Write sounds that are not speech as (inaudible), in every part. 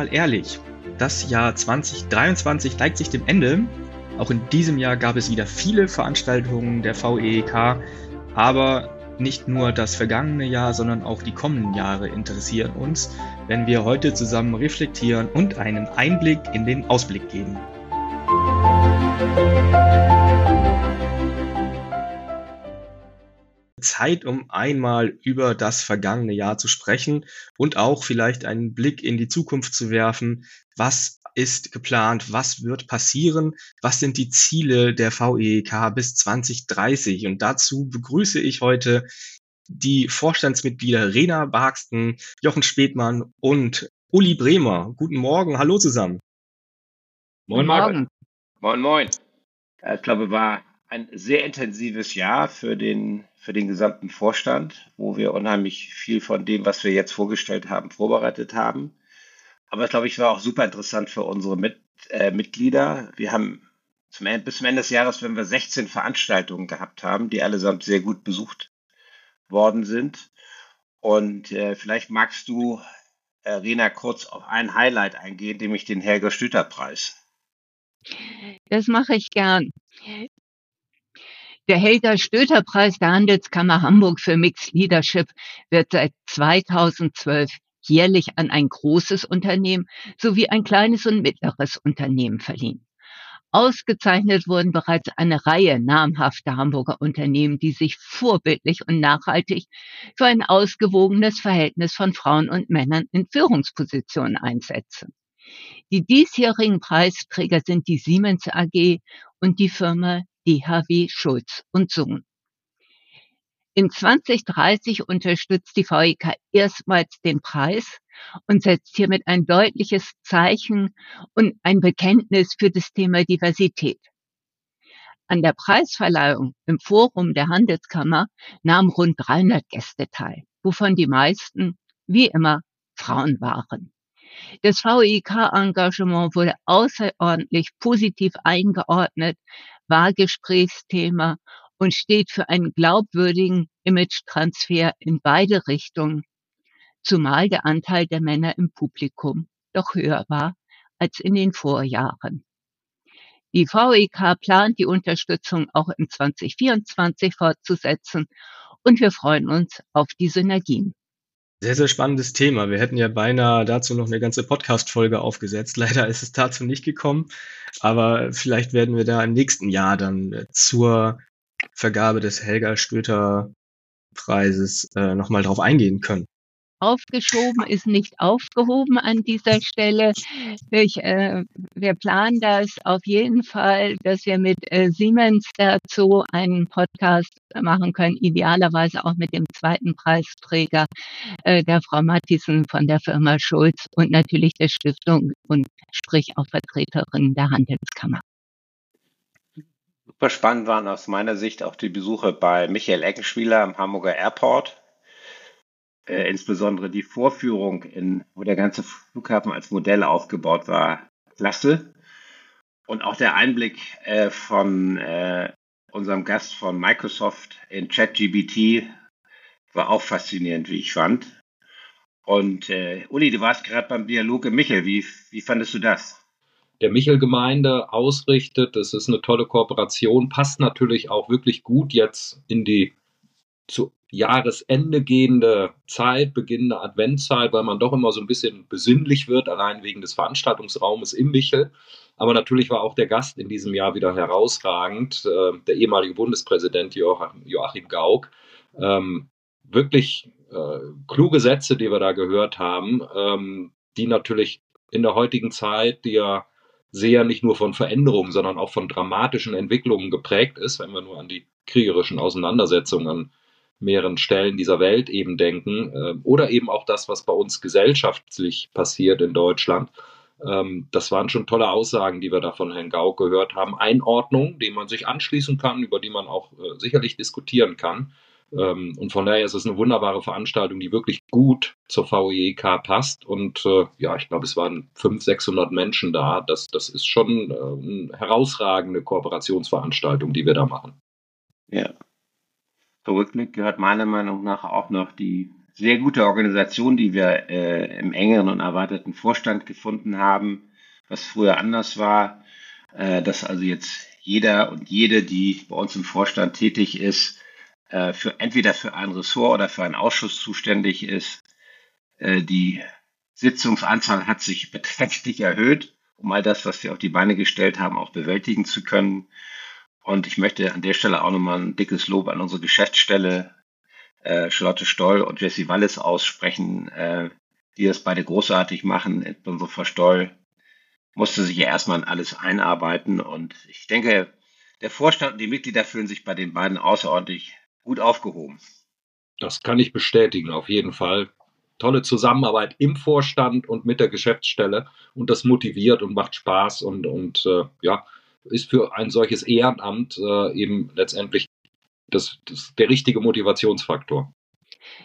mal ehrlich, das Jahr 2023 neigt sich dem Ende. Auch in diesem Jahr gab es wieder viele Veranstaltungen der VEEK, aber nicht nur das vergangene Jahr, sondern auch die kommenden Jahre interessieren uns, wenn wir heute zusammen reflektieren und einen Einblick in den Ausblick geben. Zeit, um einmal über das vergangene Jahr zu sprechen und auch vielleicht einen Blick in die Zukunft zu werfen. Was ist geplant? Was wird passieren? Was sind die Ziele der VEK bis 2030? Und dazu begrüße ich heute die Vorstandsmitglieder Rena Barksten, Jochen Spätmann und Uli Bremer. Guten Morgen, hallo zusammen. Moin, Morgen. Moin, moin. Ich glaube, war ein sehr intensives Jahr für den, für den gesamten Vorstand, wo wir unheimlich viel von dem, was wir jetzt vorgestellt haben, vorbereitet haben. Aber ich glaube ich, war auch super interessant für unsere Mit, äh, Mitglieder. Wir haben zum Ende, bis zum Ende des Jahres, wenn wir 16 Veranstaltungen gehabt haben, die allesamt sehr gut besucht worden sind. Und äh, vielleicht magst du, äh, Rena, kurz auf ein Highlight eingehen, nämlich den Helga Stüter Preis. Das mache ich gern. Der Helga Stöter Preis der Handelskammer Hamburg für Mixed Leadership wird seit 2012 jährlich an ein großes Unternehmen sowie ein kleines und mittleres Unternehmen verliehen. Ausgezeichnet wurden bereits eine Reihe namhafter Hamburger Unternehmen, die sich vorbildlich und nachhaltig für ein ausgewogenes Verhältnis von Frauen und Männern in Führungspositionen einsetzen. Die diesjährigen Preisträger sind die Siemens AG und die Firma DHW Schulz und Sohn. In 2030 unterstützt die VEK erstmals den Preis und setzt hiermit ein deutliches Zeichen und ein Bekenntnis für das Thema Diversität. An der Preisverleihung im Forum der Handelskammer nahmen rund 300 Gäste teil, wovon die meisten, wie immer, Frauen waren. Das VEK-Engagement wurde außerordentlich positiv eingeordnet, war Gesprächsthema und steht für einen glaubwürdigen Image-Transfer in beide Richtungen, zumal der Anteil der Männer im Publikum doch höher war als in den Vorjahren. Die VEK plant die Unterstützung auch in 2024 fortzusetzen und wir freuen uns auf die Synergien. Sehr, sehr spannendes Thema. Wir hätten ja beinahe dazu noch eine ganze Podcast-Folge aufgesetzt. (laughs) Leider ist es dazu nicht gekommen. Aber vielleicht werden wir da im nächsten Jahr dann zur Vergabe des Helga Stöter Preises äh, nochmal drauf eingehen können aufgeschoben ist nicht aufgehoben an dieser Stelle. Ich, äh, wir planen das auf jeden Fall, dass wir mit äh, Siemens dazu einen Podcast machen können, idealerweise auch mit dem zweiten Preisträger, äh, der Frau Mattisen von der Firma Schulz und natürlich der Stiftung und sprich auch Vertreterin der Handelskammer. Super spannend waren aus meiner Sicht auch die Besuche bei Michael Eckenspieler am Hamburger Airport äh, insbesondere die Vorführung, in, wo der ganze Flughafen als Modell aufgebaut war, klasse. Und auch der Einblick äh, von äh, unserem Gast von Microsoft in ChatGBT war auch faszinierend, wie ich fand. Und äh, Uli, du warst gerade beim Dialog im Michel. Wie, wie fandest du das? der Michel-Gemeinde ausrichtet. Das ist eine tolle Kooperation, passt natürlich auch wirklich gut jetzt in die zu Jahresende gehende Zeit, beginnende Adventzeit, weil man doch immer so ein bisschen besinnlich wird, allein wegen des Veranstaltungsraumes im Michel. Aber natürlich war auch der Gast in diesem Jahr wieder herausragend, äh, der ehemalige Bundespräsident Joachim Gauck. Ähm, wirklich äh, kluge Sätze, die wir da gehört haben, ähm, die natürlich in der heutigen Zeit, die ja sehr nicht nur von Veränderungen, sondern auch von dramatischen Entwicklungen geprägt ist, wenn wir nur an die kriegerischen Auseinandersetzungen mehreren Stellen dieser Welt eben denken äh, oder eben auch das, was bei uns gesellschaftlich passiert in Deutschland. Ähm, das waren schon tolle Aussagen, die wir da von Herrn Gauck gehört haben. Einordnungen, die man sich anschließen kann, über die man auch äh, sicherlich diskutieren kann. Ähm, und von daher ist es eine wunderbare Veranstaltung, die wirklich gut zur VEK passt. Und äh, ja, ich glaube, es waren 500, 600 Menschen da. Das, das ist schon äh, eine herausragende Kooperationsveranstaltung, die wir da machen. Ja, Rückblick gehört meiner Meinung nach auch noch die sehr gute Organisation, die wir äh, im engeren und erweiterten Vorstand gefunden haben, was früher anders war, äh, dass also jetzt jeder und jede, die bei uns im Vorstand tätig ist, äh, für entweder für ein Ressort oder für einen Ausschuss zuständig ist. Äh, die Sitzungsanzahl hat sich (laughs) beträchtlich erhöht, um all das, was wir auf die Beine gestellt haben, auch bewältigen zu können. Und ich möchte an der Stelle auch nochmal ein dickes Lob an unsere Geschäftsstelle äh, Charlotte Stoll und Jessie Wallis aussprechen, äh, die das beide großartig machen. Unsere Frau Stoll musste sich ja erstmal in alles einarbeiten und ich denke, der Vorstand und die Mitglieder fühlen sich bei den beiden außerordentlich gut aufgehoben. Das kann ich bestätigen, auf jeden Fall. Tolle Zusammenarbeit im Vorstand und mit der Geschäftsstelle und das motiviert und macht Spaß und, und äh, ja, ist für ein solches Ehrenamt äh, eben letztendlich das, das, der richtige Motivationsfaktor.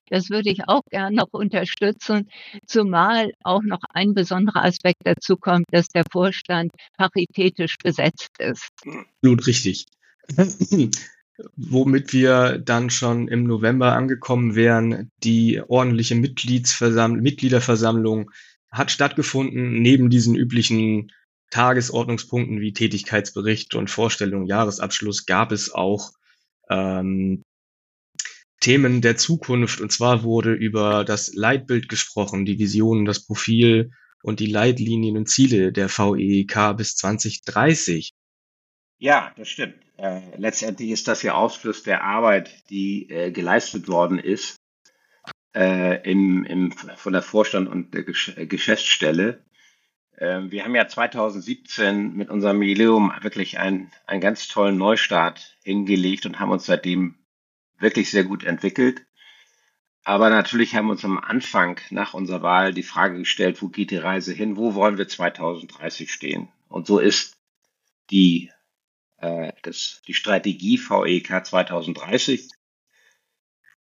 Das würde ich auch gern noch unterstützen, zumal auch noch ein besonderer Aspekt dazu kommt, dass der Vorstand paritätisch besetzt ist. Absolut richtig. (clears throat) Womit wir dann schon im November angekommen wären, die ordentliche Mitgliederversammlung hat stattgefunden, neben diesen üblichen Tagesordnungspunkten wie Tätigkeitsbericht und Vorstellung, Jahresabschluss gab es auch ähm, Themen der Zukunft. Und zwar wurde über das Leitbild gesprochen, die Visionen, das Profil und die Leitlinien und Ziele der VEK bis 2030. Ja, das stimmt. Äh, letztendlich ist das ja Ausfluss der Arbeit, die äh, geleistet worden ist äh, im, im, von der Vorstand und der Gesch Geschäftsstelle. Ähm, wir haben ja 2017 mit unserem Jubiläum wirklich einen, einen ganz tollen Neustart hingelegt und haben uns seitdem wirklich sehr gut entwickelt. Aber natürlich haben wir uns am Anfang nach unserer Wahl die Frage gestellt, wo geht die Reise hin? Wo wollen wir 2030 stehen? Und so ist die, äh, das, die Strategie VEK 2030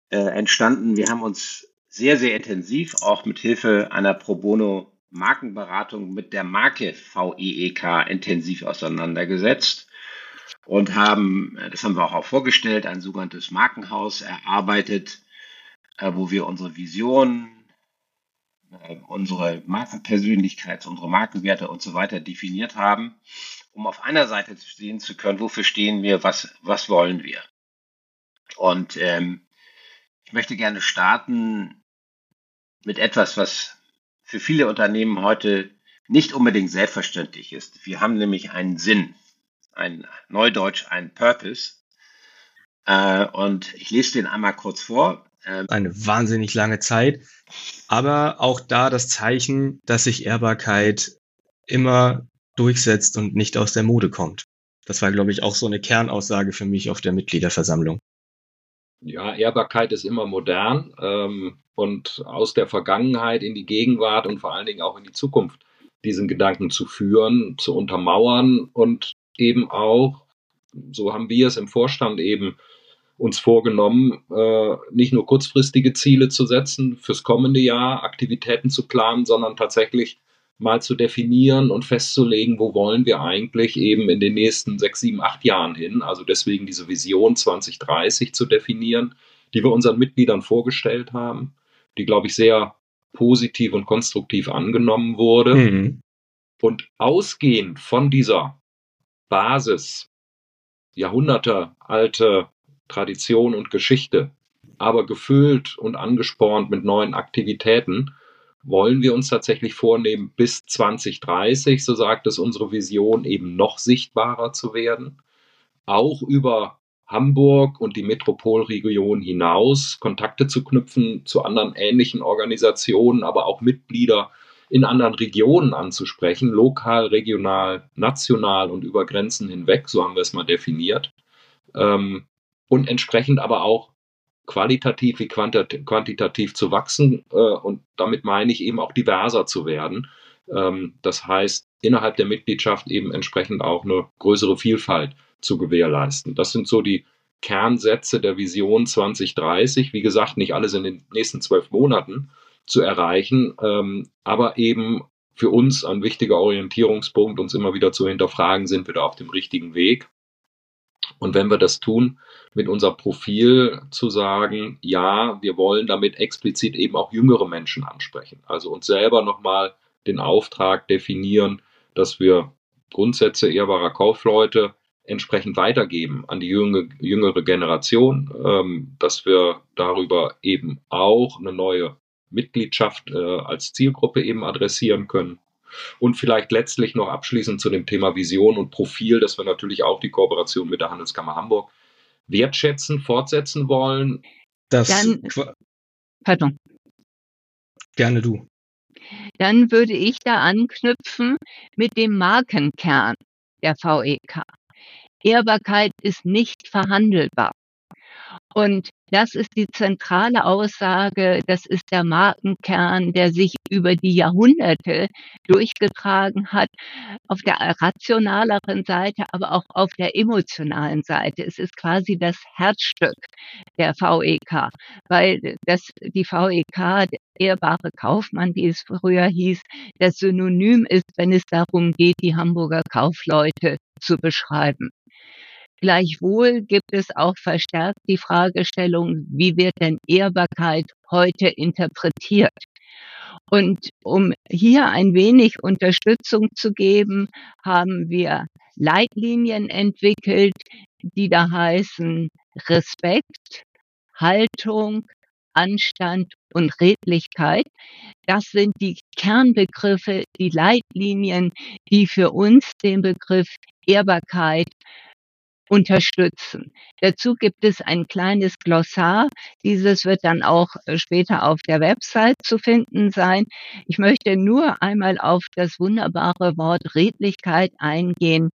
äh, entstanden. Wir haben uns sehr, sehr intensiv auch mit Hilfe einer Pro Bono Markenberatung mit der Marke VEEK intensiv auseinandergesetzt und haben, äh, das haben wir auch vorgestellt, ein sogenanntes Markenhaus erarbeitet, äh, wo wir unsere Vision, äh, unsere Markenpersönlichkeit, unsere Markenwerte und so weiter definiert haben, um auf einer Seite sehen zu können, wofür stehen wir, was, was wollen wir. Und ähm, ich möchte gerne starten mit etwas, was für viele Unternehmen heute nicht unbedingt selbstverständlich ist. Wir haben nämlich einen Sinn, ein Neudeutsch, ein Purpose. Äh, und ich lese den einmal kurz vor. Ähm, Eine wahnsinnig lange Zeit, aber auch da das Zeichen, dass sich Ehrbarkeit immer durchsetzt und nicht aus der Mode kommt. Das war, glaube ich, auch so eine Kernaussage für mich auf der Mitgliederversammlung. Ja, Ehrbarkeit ist immer modern ähm, und aus der Vergangenheit in die Gegenwart und vor allen Dingen auch in die Zukunft diesen Gedanken zu führen, zu untermauern und eben auch, so haben wir es im Vorstand eben uns vorgenommen, äh, nicht nur kurzfristige Ziele zu setzen fürs kommende Jahr, Aktivitäten zu planen, sondern tatsächlich mal zu definieren und festzulegen, wo wollen wir eigentlich eben in den nächsten sechs, sieben, acht Jahren hin. Also deswegen diese Vision 2030 zu definieren, die wir unseren Mitgliedern vorgestellt haben, die, glaube ich, sehr positiv und konstruktiv angenommen wurde. Mhm. Und ausgehend von dieser Basis, Jahrhunderte alte Tradition und Geschichte, aber gefüllt und angespornt mit neuen Aktivitäten, wollen wir uns tatsächlich vornehmen, bis 2030, so sagt es unsere Vision, eben noch sichtbarer zu werden, auch über Hamburg und die Metropolregion hinaus Kontakte zu knüpfen zu anderen ähnlichen Organisationen, aber auch Mitglieder in anderen Regionen anzusprechen, lokal, regional, national und über Grenzen hinweg, so haben wir es mal definiert. Ähm, und entsprechend aber auch qualitativ wie quantitativ zu wachsen äh, und damit meine ich eben auch diverser zu werden. Ähm, das heißt, innerhalb der Mitgliedschaft eben entsprechend auch eine größere Vielfalt zu gewährleisten. Das sind so die Kernsätze der Vision 2030. Wie gesagt, nicht alles in den nächsten zwölf Monaten zu erreichen, ähm, aber eben für uns ein wichtiger Orientierungspunkt, uns immer wieder zu hinterfragen, sind wir da auf dem richtigen Weg. Und wenn wir das tun, mit unserem Profil zu sagen, ja, wir wollen damit explizit eben auch jüngere Menschen ansprechen. Also uns selber nochmal den Auftrag definieren, dass wir Grundsätze ehrbarer Kaufleute entsprechend weitergeben an die jüngere, Generation, ähm, dass wir darüber eben auch eine neue Mitgliedschaft äh, als Zielgruppe eben adressieren können. Und vielleicht letztlich noch abschließend zu dem Thema Vision und Profil, dass wir natürlich auch die Kooperation mit der Handelskammer Hamburg wertschätzen, fortsetzen wollen. Das Dann, pardon. Gerne du. Dann würde ich da anknüpfen mit dem Markenkern der VEK. Ehrbarkeit ist nicht verhandelbar. Und das ist die zentrale Aussage, das ist der Markenkern, der sich über die Jahrhunderte durchgetragen hat, auf der rationaleren Seite, aber auch auf der emotionalen Seite. Es ist quasi das Herzstück der VEK, weil das, die VEK, der ehrbare Kaufmann, wie es früher hieß, das Synonym ist, wenn es darum geht, die Hamburger Kaufleute zu beschreiben. Gleichwohl gibt es auch verstärkt die Fragestellung, wie wird denn Ehrbarkeit heute interpretiert? Und um hier ein wenig Unterstützung zu geben, haben wir Leitlinien entwickelt, die da heißen Respekt, Haltung, Anstand und Redlichkeit. Das sind die Kernbegriffe, die Leitlinien, die für uns den Begriff Ehrbarkeit unterstützen. Dazu gibt es ein kleines Glossar. Dieses wird dann auch äh, später auf der Website zu finden sein. Ich möchte nur einmal auf das wunderbare Wort Redlichkeit eingehen.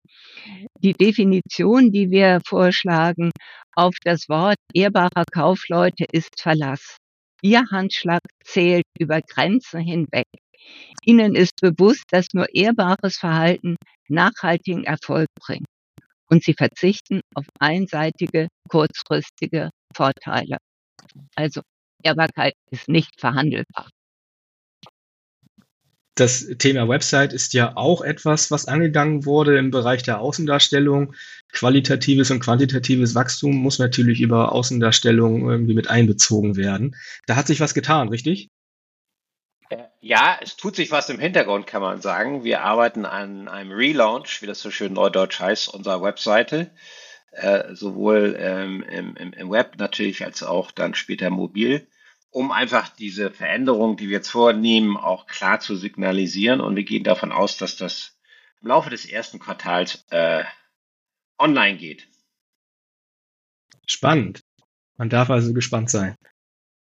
Die Definition, die wir vorschlagen, auf das Wort ehrbarer Kaufleute ist Verlass. Ihr Handschlag zählt über Grenzen hinweg. Ihnen ist bewusst, dass nur ehrbares Verhalten nachhaltigen Erfolg bringt und sie verzichten auf einseitige, kurzfristige Vorteile. Also Ehrbarkeit ist nicht verhandelbar. Das Thema Website ist ja auch etwas, was angegangen wurde im Bereich der Außendarstellung. Qualitatives und quantitatives Wachstum muss natürlich über Außendarstellung irgendwie mit einbezogen werden. Da hat sich was getan, richtig? Ja, es tut sich was im Hintergrund, kann man sagen. Wir arbeiten an einem Relaunch, wie das so schön neudeutsch heißt, unserer Webseite. Äh, sowohl ähm, im, im, im, Web natürlich als auch dann später mobil, um einfach diese Veränderung, die wir jetzt vornehmen, auch klar zu signalisieren. Und wir gehen davon aus, dass das im Laufe des ersten Quartals äh, online geht. Spannend. Man darf also gespannt sein.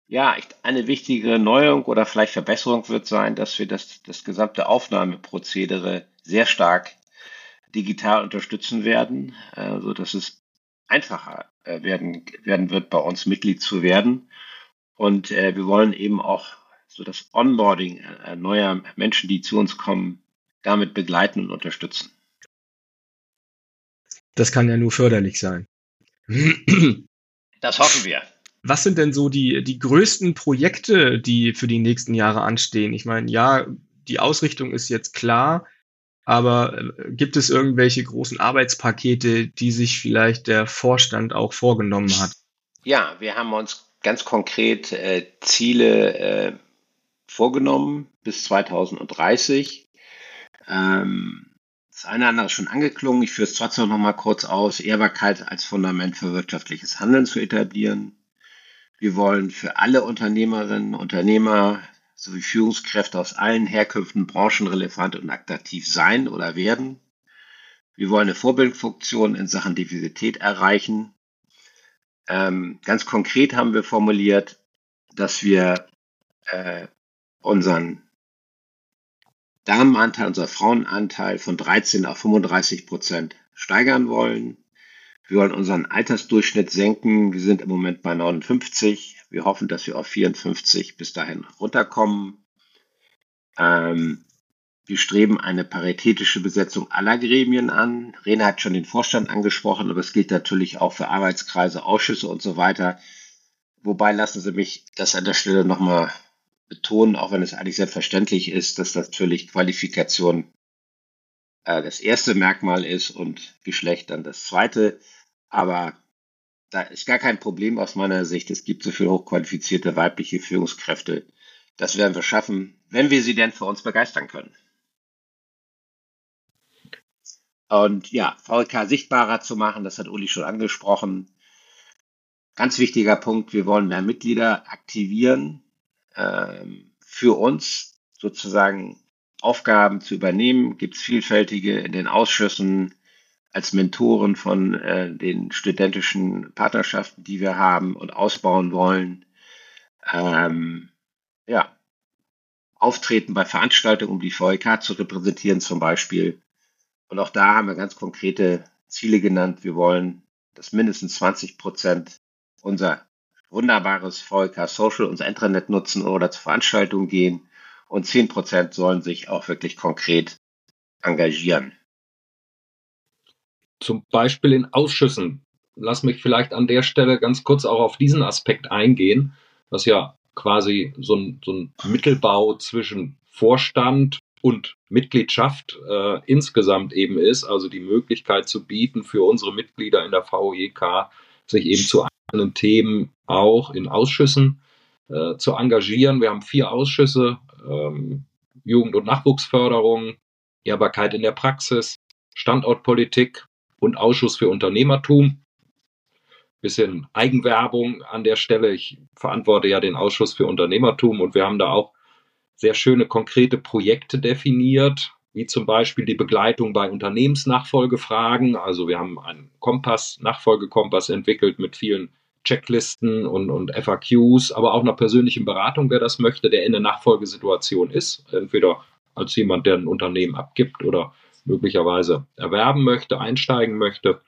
Ja, eine wichtige Neuerung oder vielleicht Verbesserung wird sein, dass wir das, das gesamte Aufnahmeprozedere sehr stark digital unterstützen werden, äh, so dass es einfacher äh, werden, werden wird, bei uns Mitglied zu werden. Und äh, wir wollen eben auch so das Onboarding äh, neuer Menschen, die zu uns kommen, damit begleiten und unterstützen. Das kann ja nur förderlich sein. Das hoffen wir. Was sind denn so die, die größten Projekte, die für die nächsten Jahre anstehen? Ich meine, ja, die Ausrichtung ist jetzt klar, aber äh, gibt es irgendwelche großen Arbeitspakete, die sich vielleicht der Vorstand auch vorgenommen hat? Ja, wir haben uns ganz konkret äh, Ziele äh, vorgenommen bis 2030. Ähm, das eine oder andere ist schon angeklungen. Ich führe es trotzdem noch mal kurz aus. Ehrbarkeit als Fundament für wirtschaftliches Handeln zu etablieren. Wir wollen für alle Unternehmerinnen, Unternehmer sowie Führungskräfte aus allen Herkünften branchenrelevant und attraktiv sein oder werden. Wir wollen eine Vorbildfunktion in Sachen Diversität erreichen. Ähm, ganz konkret haben wir formuliert, dass wir äh, unseren Damenanteil, unser Frauenanteil von 13 auf 35 Prozent steigern wollen. Wir wollen unseren Altersdurchschnitt senken. Wir sind im Moment bei 59. Wir hoffen, dass wir auf 54 bis dahin runterkommen. Ähm, wir streben eine paritätische Besetzung aller Gremien an. Rena hat schon den Vorstand angesprochen, aber es gilt natürlich auch für Arbeitskreise, Ausschüsse und so weiter. Wobei lassen Sie mich das an der Stelle nochmal betonen, auch wenn es eigentlich selbstverständlich ist, dass natürlich Qualifikation äh, das erste Merkmal ist und Geschlecht dann das zweite. Aber da ist gar kein Problem aus meiner Sicht. Es gibt so viele hochqualifizierte weibliche Führungskräfte. Das werden wir schaffen, wenn wir sie denn für uns begeistern können. Und ja, VLK sichtbarer zu machen, das hat Uli schon angesprochen. Ganz wichtiger Punkt, wir wollen mehr Mitglieder aktivieren, ähm, für uns sozusagen Aufgaben zu übernehmen. Gibt es vielfältige in den Ausschüssen als Mentoren von äh, den studentischen Partnerschaften, die wir haben und ausbauen wollen. Ähm, ja, auftreten bei Veranstaltungen, um die VEK zu repräsentieren zum Beispiel. Und auch da haben wir ganz konkrete Ziele genannt. Wir wollen, dass mindestens 20 Prozent unser wunderbares VLK Social, unser Intranet nutzen oder zur Veranstaltung gehen. Und 10 Prozent sollen sich auch wirklich konkret engagieren. Zum Beispiel in Ausschüssen. Lass mich vielleicht an der Stelle ganz kurz auch auf diesen Aspekt eingehen, was ja quasi so ein, so ein Mittelbau zwischen Vorstand und Mitgliedschaft äh, insgesamt eben ist, also die Möglichkeit zu bieten für unsere Mitglieder in der VOEK, sich eben zu einzelnen Themen auch in Ausschüssen äh, zu engagieren. Wir haben vier Ausschüsse, ähm, Jugend- und Nachwuchsförderung, Ehrbarkeit in der Praxis, Standortpolitik und Ausschuss für Unternehmertum. Bisschen Eigenwerbung an der Stelle. Ich verantworte ja den Ausschuss für Unternehmertum und wir haben da auch sehr schöne konkrete Projekte definiert, wie zum Beispiel die Begleitung bei Unternehmensnachfolgefragen. Also wir haben einen Kompass, Nachfolgekompass entwickelt mit vielen Checklisten und, und FAQs, aber auch einer persönlichen Beratung, wer das möchte, der in der Nachfolgesituation ist. Entweder als jemand, der ein Unternehmen abgibt oder möglicherweise erwerben möchte, einsteigen möchte.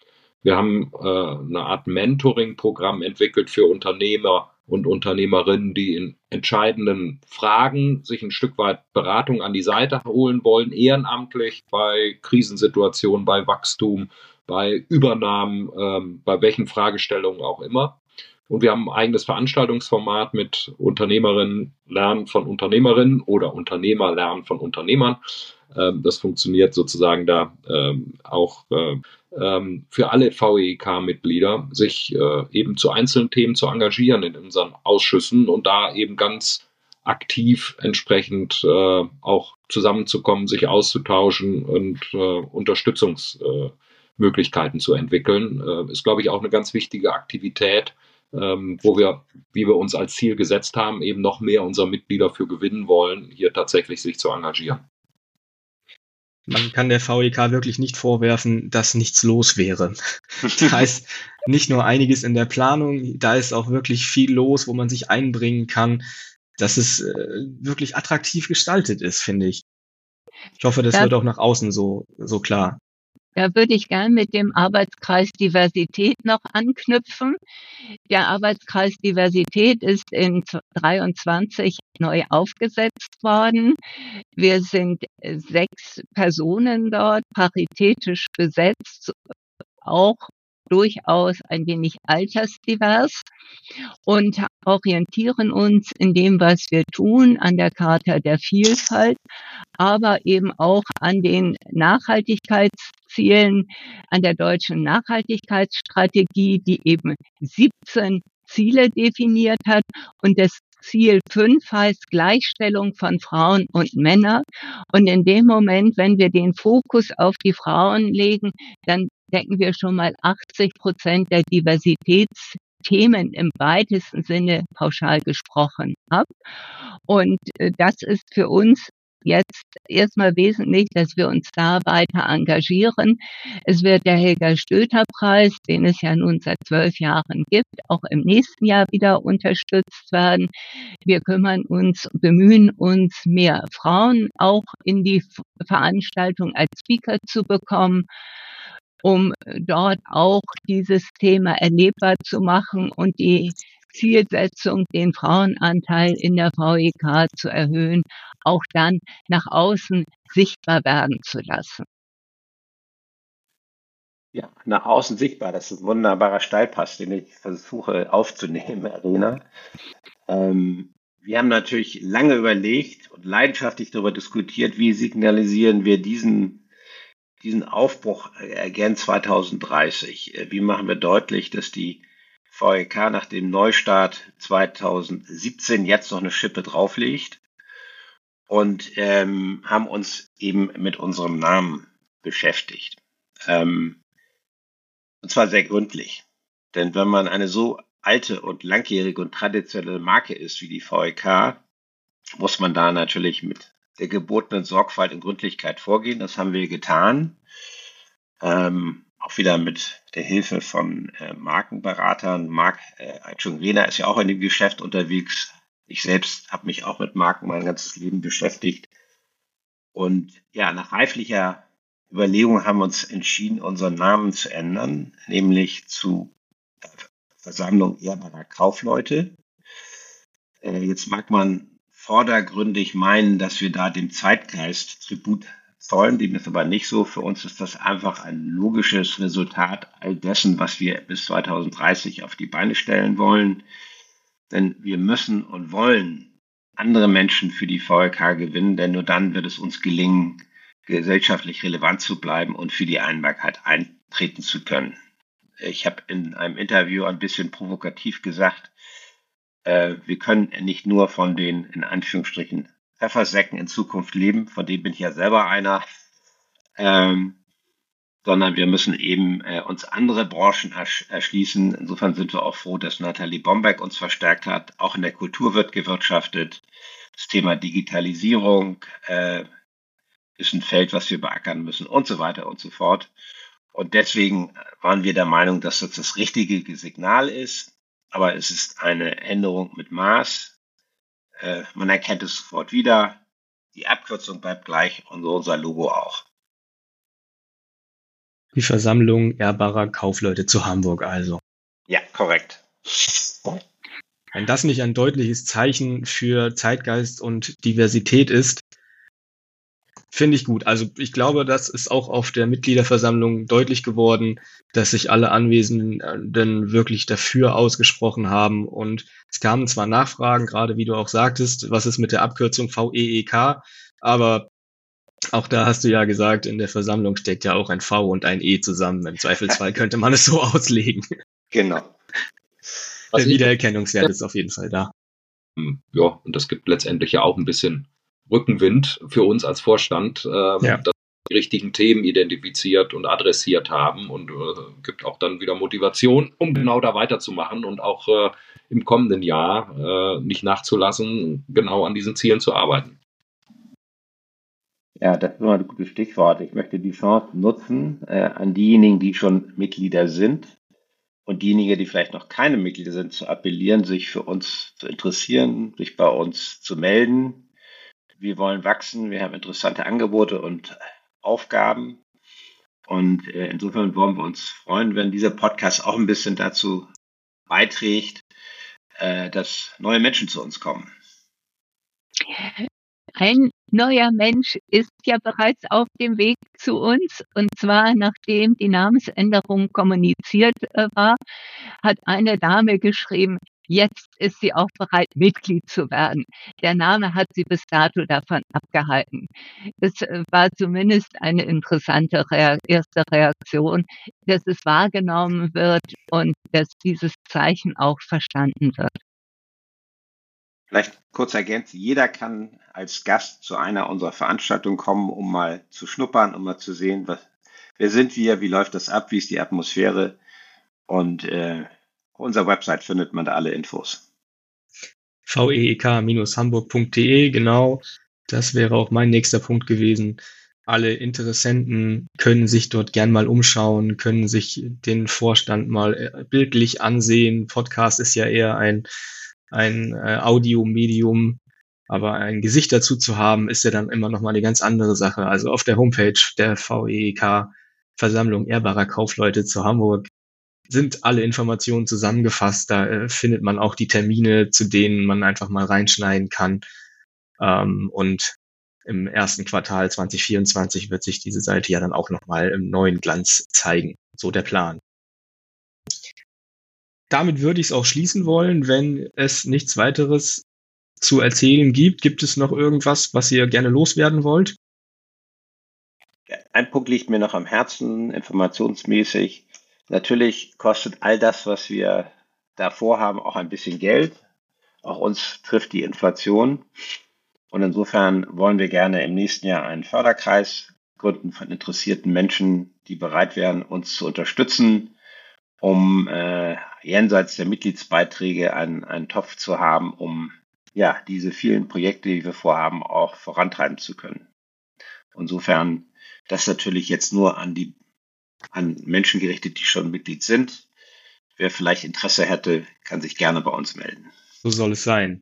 Wir haben äh, eine Art Mentoring-Programm entwickelt für Unternehmer und Unternehmerinnen, die in entscheidenden Fragen sich ein Stück weit Beratung an die Seite holen wollen, ehrenamtlich bei Krisensituationen, bei Wachstum, bei Übernahmen, ähm, bei welchen Fragestellungen auch immer. Und wir haben ein eigenes Veranstaltungsformat mit Unternehmerinnen lernen von Unternehmerinnen oder Unternehmer lernen von Unternehmern. Ähm, das funktioniert sozusagen da ähm, auch äh, ähm, für alle VEK-Mitglieder, sich äh, eben zu einzelnen Themen zu engagieren in unseren Ausschüssen und da eben ganz aktiv entsprechend äh, auch zusammenzukommen, sich auszutauschen und Unterstützungsmöglichkeiten zu entwickeln, ist, glaube ich, auch eine ganz wichtige Aktivität, ähm, wo wir, wie wir uns als Ziel gesetzt haben, eben noch mehr unserer Mitglieder für gewinnen wollen, hier tatsächlich sich zu engagieren. Man kann der VEK wirklich nicht vorwerfen, dass nichts los wäre. (laughs) da ist nicht nur einiges in der Planung, da ist auch wirklich viel los, wo man sich einbringen kann, dass es äh, wirklich attraktiv gestaltet ist, finde ich. Ich hoffe, das ja. wird auch nach außen so, so klar. Da würde ich gern mit dem Arbeitskreis Diversität noch anknüpfen. Der Arbeitskreis Diversität ist in 23 neu aufgesetzt worden. Wir sind sechs Personen dort, paritätisch besetzt, auch durchaus ein wenig altersdivers und orientieren uns in dem, was wir tun, an der Charta der Vielfalt, aber eben auch an den Nachhaltigkeitszielen, an der deutschen Nachhaltigkeitsstrategie, die eben 17 Ziele definiert hat und das Ziel 5 heißt Gleichstellung von Frauen und Männern. Und in dem Moment, wenn wir den Fokus auf die Frauen legen, dann decken wir schon mal 80 Prozent der Diversitätsthemen im weitesten Sinne pauschal gesprochen ab. Und äh, das ist für uns jetzt erstmal wesentlich, dass wir uns da weiter engagieren. Es wird der Helga Stöter Preis, den es ja nun seit zwölf Jahren gibt, auch im nächsten Jahr wieder unterstützt werden. Wir kümmern uns, bemühen uns, mehr Frauen auch in die Veranstaltung als Speaker zu bekommen um dort auch dieses Thema erlebbar zu machen und die Zielsetzung, den Frauenanteil in der VEK zu erhöhen, auch dann nach außen sichtbar werden zu lassen. Ja, nach außen sichtbar, das ist ein wunderbarer Steilpass, den ich versuche aufzunehmen, Arena. Ähm, wir haben natürlich lange überlegt und leidenschaftlich darüber diskutiert, wie signalisieren wir diesen diesen Aufbruch gern 2030? Äh, wie machen wir deutlich, dass die VEK nach dem Neustart 2017 jetzt noch eine Schippe drauflegt? Und ähm, haben uns eben mit unserem Namen beschäftigt. Ähm, und zwar sehr gründlich. Denn wenn man eine so alte und langjährige und traditionelle Marke ist wie die VEK, muss man da natürlich mit der gebotenen Sorgfalt und Gründlichkeit vorgehen. Das haben wir getan. Ähm, auch wieder mit der Hilfe von äh, Markenberatern. Marc äh, Rena ist ja auch in dem Geschäft unterwegs. Ich selbst habe mich auch mit Marken mein ganzes Leben beschäftigt. Und ja, nach reiflicher Überlegung haben wir uns entschieden, unseren Namen zu ändern, nämlich zu Versammlung ehrbarer Kaufleute. Äh, jetzt mag man vordergründig meinen, dass wir da dem Zeitgeist Tribut zollen. Dem ist aber nicht so. Für uns ist das einfach ein logisches Resultat all dessen, was wir bis 2030 auf die Beine stellen wollen. Denn wir müssen und wollen andere Menschen für die VLK gewinnen, denn nur dann wird es uns gelingen, gesellschaftlich relevant zu bleiben und für die Einbarkeit eintreten zu können. Ich habe in einem Interview ein bisschen provokativ gesagt, wir können nicht nur von den in Anführungsstrichen Pfeffersäcken in Zukunft leben, von dem bin ich ja selber einer, ähm, sondern wir müssen eben äh, uns andere Branchen ersch erschließen. Insofern sind wir auch froh, dass Nathalie Bombeck uns verstärkt hat. Auch in der Kultur wird gewirtschaftet. Das Thema Digitalisierung äh, ist ein Feld, was wir beackern müssen und so weiter und so fort. Und deswegen waren wir der Meinung, dass das das richtige Signal ist aber es ist eine Änderung mit Maß. Äh, man erkennt es sofort wieder. Die Abkürzung bleibt gleich und so unser Logo auch. Die Versammlung ehrbarer Kaufleute zu Hamburg also. Ja, korrekt. Wenn das nicht ein deutliches Zeichen für Zeitgeist und Diversität ist, Finde ich gut. Also ich glaube, das ist auch auf der Mitgliederversammlung deutlich geworden, dass sich alle Anwesenden wirklich dafür ausgesprochen haben. Und es kamen zwar Nachfragen, gerade wie du auch sagtest, was ist mit der Abkürzung VEEK, aber auch da hast du ja gesagt, in der Versammlung steckt ja auch ein V und ein E zusammen. Im Zweifelsfall (laughs) könnte man es so auslegen. Genau. Der Wiedererkennungswert ist auf jeden Fall da. Hm, ja, und das gibt letztendlich ja auch ein bisschen Rückenwind für uns als Vorstand, äh, ja. dass die richtigen Themen identifiziert und adressiert haben und äh, gibt auch dann wieder Motivation, um genau da weiterzumachen und auch äh, im kommenden Jahr äh, nicht nachzulassen, genau an diesen Zielen zu arbeiten. Ja, das ist immer ein gutes Stichwort. Ich möchte die Chance nutzen, äh, an diejenigen, die schon Mitglieder sind und diejenigen, die vielleicht noch keine Mitglieder sind, zu appellieren, sich für uns zu interessieren, sich bei uns zu melden wir wollen wachsen, wir haben interessante Angebote und Aufgaben. Und äh, insofern wollen wir uns freuen, wenn dieser Podcast auch ein bisschen dazu beiträgt, äh, dass neue Menschen zu uns kommen. Ein neuer Mensch ist ja bereits auf dem Weg zu uns. Und zwar nachdem die Namensänderung kommuniziert äh, war, hat eine Dame geschrieben, Jetzt ist sie auch bereit, Mitglied zu werden. Der Name hat sie bis dato davon abgehalten. Es äh, war zumindest eine interessante erste Reaktion, dass es wahrgenommen wird und dass dieses Zeichen auch verstanden wird. Vielleicht kurz ergänzt, jeder kann als Gast zu einer unserer Veranstaltungen kommen, um mal zu schnuppern, um mal zu sehen, was, wer sind wir, wie läuft das ab, wie ist die Atmosphäre. Und äh, auf unserer Website findet man da alle Infos. veek-hamburg.de, genau. Das wäre auch mein nächster Punkt gewesen. Alle Interessenten können sich dort gern mal umschauen, können sich den Vorstand mal äh, bildlich ansehen. Podcast ist ja eher ein, ein äh, Audiomedium, aber ein Gesicht dazu zu haben, ist ja dann immer noch mal eine ganz andere Sache. Also auf der Homepage der VEK Versammlung ehrbarer Kaufleute zu Hamburg sind alle Informationen zusammengefasst. Da äh, findet man auch die Termine, zu denen man einfach mal reinschneiden kann. Ähm, und im ersten Quartal 2024 wird sich diese Seite ja dann auch nochmal im neuen Glanz zeigen. So der Plan. Damit würde ich es auch schließen wollen, wenn es nichts weiteres zu erzählen gibt. Gibt es noch irgendwas, was ihr gerne loswerden wollt? ein Punkt liegt mir noch am Herzen, informationsmäßig. Natürlich kostet all das, was wir da vorhaben, auch ein bisschen Geld. Auch uns trifft die Inflation. Und insofern wollen wir gerne im nächsten Jahr einen Förderkreis gründen von interessierten Menschen, die bereit wären, uns zu unterstützen, um äh, jenseits der Mitgliedsbeiträge einen, einen Topf zu haben, um ja diese vielen Projekte, die wir vorhaben, auch vorantreiben zu können. Insofern das natürlich jetzt nur an die an Menschen gerichtet, die schon Mitglied sind. Wer vielleicht Interesse hätte, kann sich gerne bei uns melden. So soll es sein.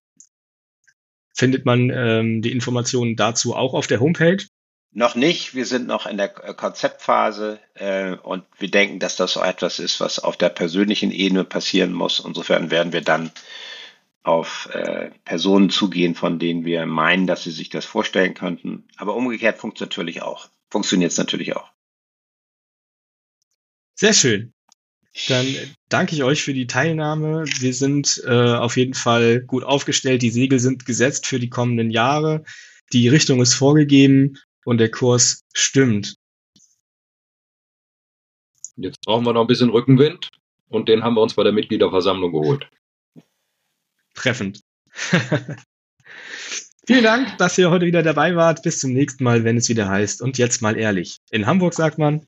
Findet man ähm, die Informationen dazu auch auf der Homepage? Noch nicht. Wir sind noch in der Konzeptphase äh, und wir denken, dass das so etwas ist, was auf der persönlichen Ebene passieren muss. Insofern werden wir dann auf äh, Personen zugehen, von denen wir meinen, dass sie sich das vorstellen könnten. Aber umgekehrt funktioniert natürlich auch. Funktioniert es natürlich auch. Sehr schön. Dann danke ich euch für die Teilnahme. Wir sind äh, auf jeden Fall gut aufgestellt. Die Segel sind gesetzt für die kommenden Jahre. Die Richtung ist vorgegeben und der Kurs stimmt. Jetzt brauchen wir noch ein bisschen Rückenwind und den haben wir uns bei der Mitgliederversammlung geholt. Treffend. (laughs) Vielen Dank, dass ihr heute wieder dabei wart. Bis zum nächsten Mal, wenn es wieder heißt. Und jetzt mal ehrlich. In Hamburg sagt man